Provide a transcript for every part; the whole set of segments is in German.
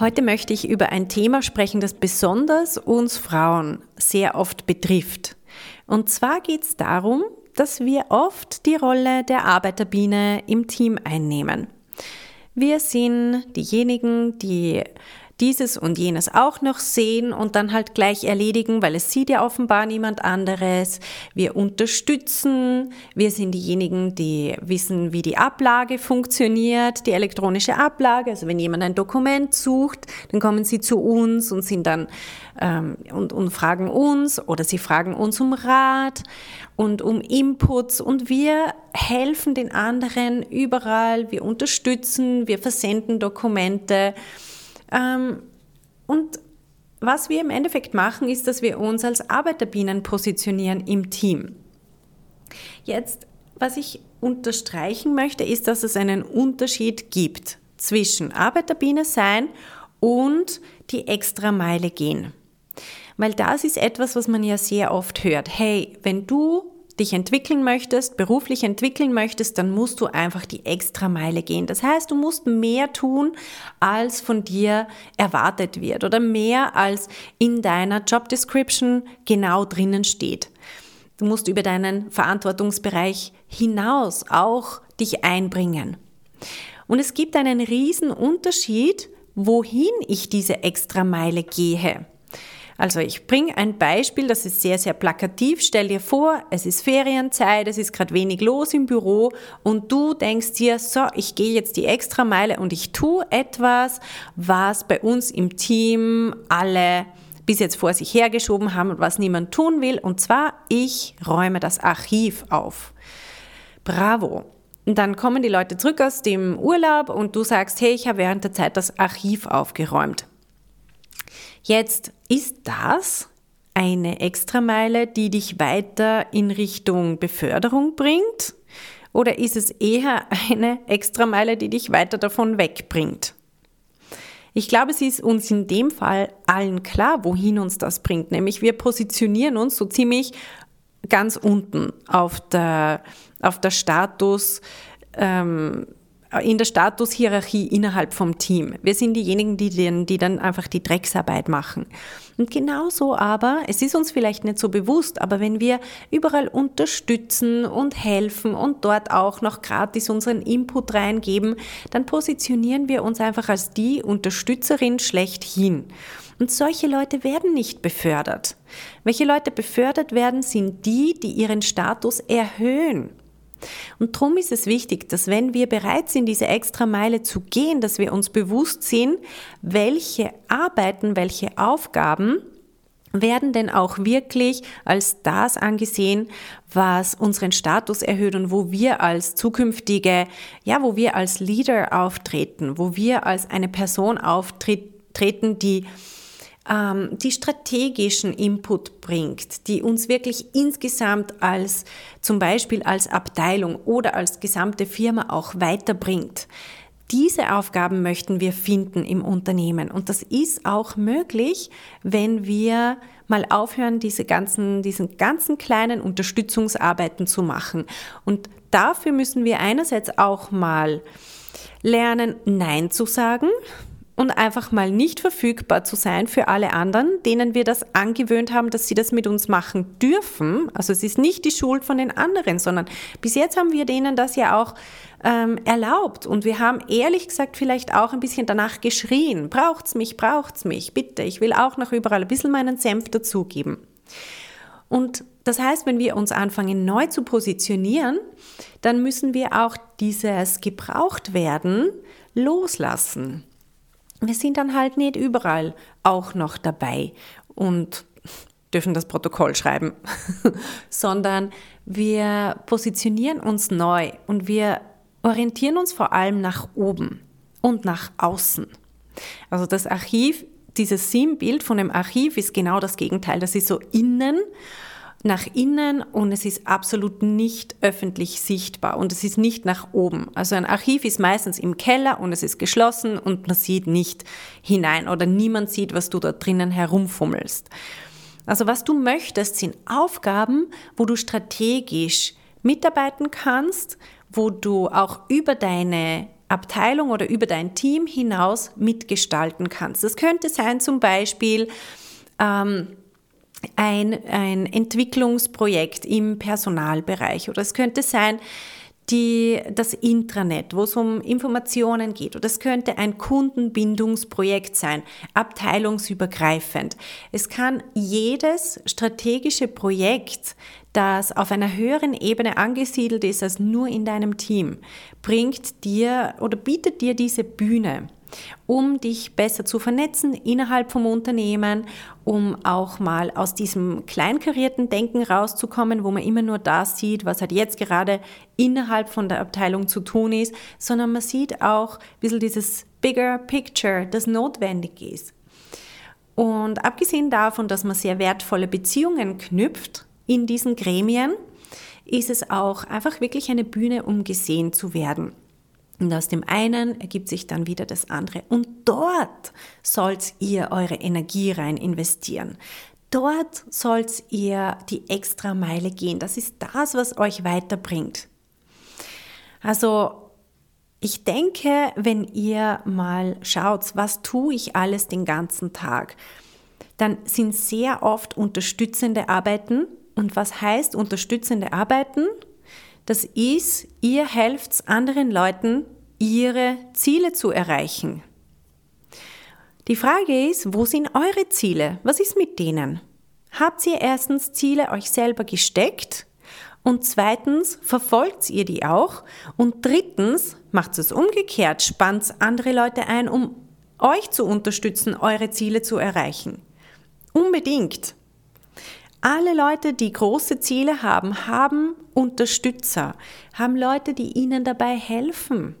Heute möchte ich über ein Thema sprechen, das besonders uns Frauen sehr oft betrifft. Und zwar geht es darum, dass wir oft die Rolle der Arbeiterbiene im Team einnehmen. Wir sind diejenigen, die dieses und jenes auch noch sehen und dann halt gleich erledigen, weil es sieht ja offenbar niemand anderes. Wir unterstützen, wir sind diejenigen, die wissen, wie die Ablage funktioniert, die elektronische Ablage. Also wenn jemand ein Dokument sucht, dann kommen sie zu uns und sind dann ähm, und, und fragen uns oder sie fragen uns um Rat und um Inputs und wir helfen den anderen überall, wir unterstützen, wir versenden Dokumente. Ähm, und was wir im Endeffekt machen, ist, dass wir uns als Arbeiterbienen positionieren im Team. Jetzt, was ich unterstreichen möchte, ist, dass es einen Unterschied gibt zwischen Arbeiterbiene sein und die Extrameile gehen. Weil das ist etwas, was man ja sehr oft hört. Hey, wenn du dich entwickeln möchtest, beruflich entwickeln möchtest, dann musst du einfach die extra Meile gehen. Das heißt, du musst mehr tun, als von dir erwartet wird oder mehr als in deiner Job Description genau drinnen steht. Du musst über deinen Verantwortungsbereich hinaus auch dich einbringen. Und es gibt einen riesen Unterschied, wohin ich diese extra Meile gehe. Also ich bringe ein Beispiel, das ist sehr, sehr plakativ. Stell dir vor, es ist Ferienzeit, es ist gerade wenig los im Büro und du denkst dir, so, ich gehe jetzt die extra Meile und ich tue etwas, was bei uns im Team alle bis jetzt vor sich hergeschoben haben und was niemand tun will. Und zwar, ich räume das Archiv auf. Bravo. Und dann kommen die Leute zurück aus dem Urlaub und du sagst, hey, ich habe während der Zeit das Archiv aufgeräumt. Jetzt ist das eine Extrameile, die dich weiter in Richtung Beförderung bringt? Oder ist es eher eine Extrameile, die dich weiter davon wegbringt? Ich glaube, es ist uns in dem Fall allen klar, wohin uns das bringt. Nämlich wir positionieren uns so ziemlich ganz unten auf der, auf der Status, ähm, in der Statushierarchie innerhalb vom Team. Wir sind diejenigen, die, den, die dann einfach die Drecksarbeit machen. Und genauso aber, es ist uns vielleicht nicht so bewusst, aber wenn wir überall unterstützen und helfen und dort auch noch gratis unseren Input reingeben, dann positionieren wir uns einfach als die Unterstützerin schlechthin. Und solche Leute werden nicht befördert. Welche Leute befördert werden, sind die, die ihren Status erhöhen. Und darum ist es wichtig, dass wenn wir bereit sind, diese extra Meile zu gehen, dass wir uns bewusst sind, welche Arbeiten, welche Aufgaben werden denn auch wirklich als das angesehen, was unseren Status erhöht und wo wir als zukünftige, ja, wo wir als Leader auftreten, wo wir als eine Person auftreten, die ähm, die strategischen Input bringt, die uns wirklich insgesamt als zum Beispiel als Abteilung oder als gesamte Firma auch weiterbringt. Diese Aufgaben möchten wir finden im Unternehmen. Und das ist auch möglich, wenn wir mal aufhören, diese ganzen, diesen ganzen kleinen Unterstützungsarbeiten zu machen. Und dafür müssen wir einerseits auch mal lernen, Nein zu sagen und einfach mal nicht verfügbar zu sein für alle anderen, denen wir das angewöhnt haben, dass sie das mit uns machen dürfen. Also es ist nicht die Schuld von den anderen, sondern bis jetzt haben wir denen das ja auch ähm, erlaubt und wir haben ehrlich gesagt vielleicht auch ein bisschen danach geschrien, braucht's mich, braucht's mich, bitte, ich will auch noch überall ein bisschen meinen Senf dazugeben. Und das heißt, wenn wir uns anfangen neu zu positionieren, dann müssen wir auch dieses gebraucht werden loslassen wir sind dann halt nicht überall auch noch dabei und dürfen das Protokoll schreiben, sondern wir positionieren uns neu und wir orientieren uns vor allem nach oben und nach außen. Also das Archiv, dieses Sinnbild von dem Archiv ist genau das Gegenteil. Das ist so innen nach innen und es ist absolut nicht öffentlich sichtbar und es ist nicht nach oben. Also ein Archiv ist meistens im Keller und es ist geschlossen und man sieht nicht hinein oder niemand sieht, was du da drinnen herumfummelst. Also was du möchtest, sind Aufgaben, wo du strategisch mitarbeiten kannst, wo du auch über deine Abteilung oder über dein Team hinaus mitgestalten kannst. Das könnte sein zum Beispiel, ähm, ein, ein Entwicklungsprojekt im Personalbereich oder es könnte sein, die, das Intranet, wo es um Informationen geht. Oder es könnte ein Kundenbindungsprojekt sein, abteilungsübergreifend. Es kann jedes strategische Projekt, das auf einer höheren Ebene angesiedelt ist als nur in deinem Team, bringt dir oder bietet dir diese Bühne um dich besser zu vernetzen innerhalb vom Unternehmen, um auch mal aus diesem kleinkarierten Denken rauszukommen, wo man immer nur das sieht, was halt jetzt gerade innerhalb von der Abteilung zu tun ist, sondern man sieht auch ein bisschen dieses bigger picture, das notwendig ist. Und abgesehen davon, dass man sehr wertvolle Beziehungen knüpft in diesen Gremien, ist es auch einfach wirklich eine Bühne, um gesehen zu werden. Und aus dem einen ergibt sich dann wieder das andere. Und dort sollt ihr eure Energie rein investieren. Dort sollt ihr die extra Meile gehen. Das ist das, was euch weiterbringt. Also ich denke, wenn ihr mal schaut, was tue ich alles den ganzen Tag, dann sind sehr oft unterstützende Arbeiten. Und was heißt unterstützende Arbeiten? Das ist, ihr helft anderen Leuten, ihre Ziele zu erreichen. Die Frage ist, wo sind eure Ziele? Was ist mit denen? Habt ihr erstens Ziele euch selber gesteckt? Und zweitens, verfolgt ihr die auch? Und drittens, macht es umgekehrt, spannt andere Leute ein, um euch zu unterstützen, eure Ziele zu erreichen. Unbedingt. Alle Leute, die große Ziele haben, haben Unterstützer, haben Leute, die ihnen dabei helfen.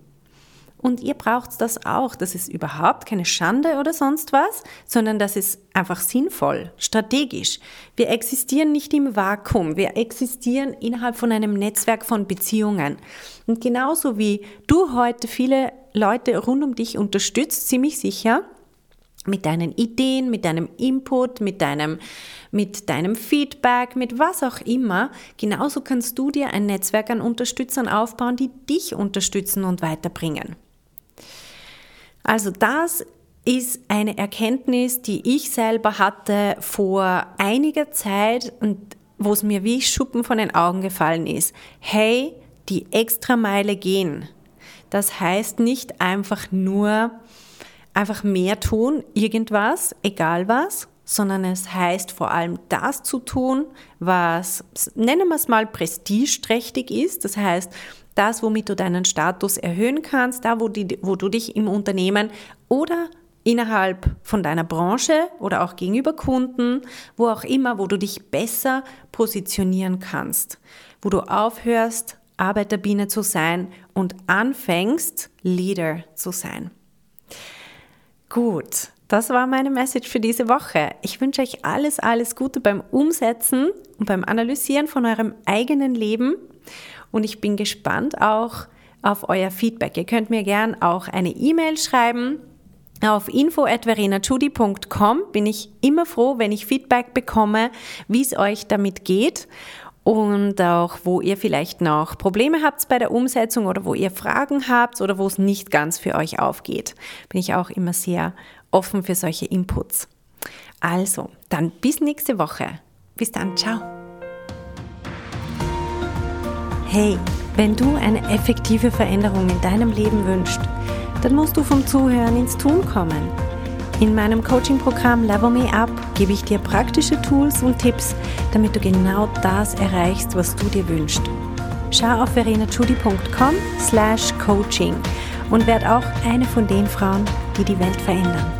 Und ihr braucht das auch. Das ist überhaupt keine Schande oder sonst was, sondern das ist einfach sinnvoll, strategisch. Wir existieren nicht im Vakuum. Wir existieren innerhalb von einem Netzwerk von Beziehungen. Und genauso wie du heute viele Leute rund um dich unterstützt, ziemlich sicher, mit deinen Ideen, mit deinem Input, mit deinem, mit deinem Feedback, mit was auch immer. Genauso kannst du dir ein Netzwerk an Unterstützern aufbauen, die dich unterstützen und weiterbringen. Also das ist eine Erkenntnis, die ich selber hatte vor einiger Zeit und wo es mir wie Schuppen von den Augen gefallen ist. Hey, die Extrameile gehen. Das heißt nicht einfach nur einfach mehr tun, irgendwas, egal was, sondern es heißt vor allem das zu tun, was, nennen wir es mal, prestigeträchtig ist. Das heißt, das, womit du deinen Status erhöhen kannst, da, wo, die, wo du dich im Unternehmen oder innerhalb von deiner Branche oder auch gegenüber Kunden, wo auch immer, wo du dich besser positionieren kannst, wo du aufhörst, Arbeiterbiene zu sein und anfängst, Leader zu sein. Gut, das war meine Message für diese Woche. Ich wünsche euch alles, alles Gute beim Umsetzen und beim Analysieren von eurem eigenen Leben und ich bin gespannt auch auf euer Feedback. Ihr könnt mir gern auch eine E-Mail schreiben. Auf info.verenachudi.com bin ich immer froh, wenn ich Feedback bekomme, wie es euch damit geht und auch wo ihr vielleicht noch Probleme habt bei der Umsetzung oder wo ihr Fragen habt oder wo es nicht ganz für euch aufgeht. Bin ich auch immer sehr offen für solche Inputs. Also, dann bis nächste Woche. Bis dann, ciao. Hey, wenn du eine effektive Veränderung in deinem Leben wünschst, dann musst du vom Zuhören ins Tun kommen. In meinem Coaching-Programm Level Me Up gebe ich dir praktische Tools und Tipps, damit du genau das erreichst, was du dir wünschst. Schau auf verenachudi.com slash coaching und werd auch eine von den Frauen, die die Welt verändern.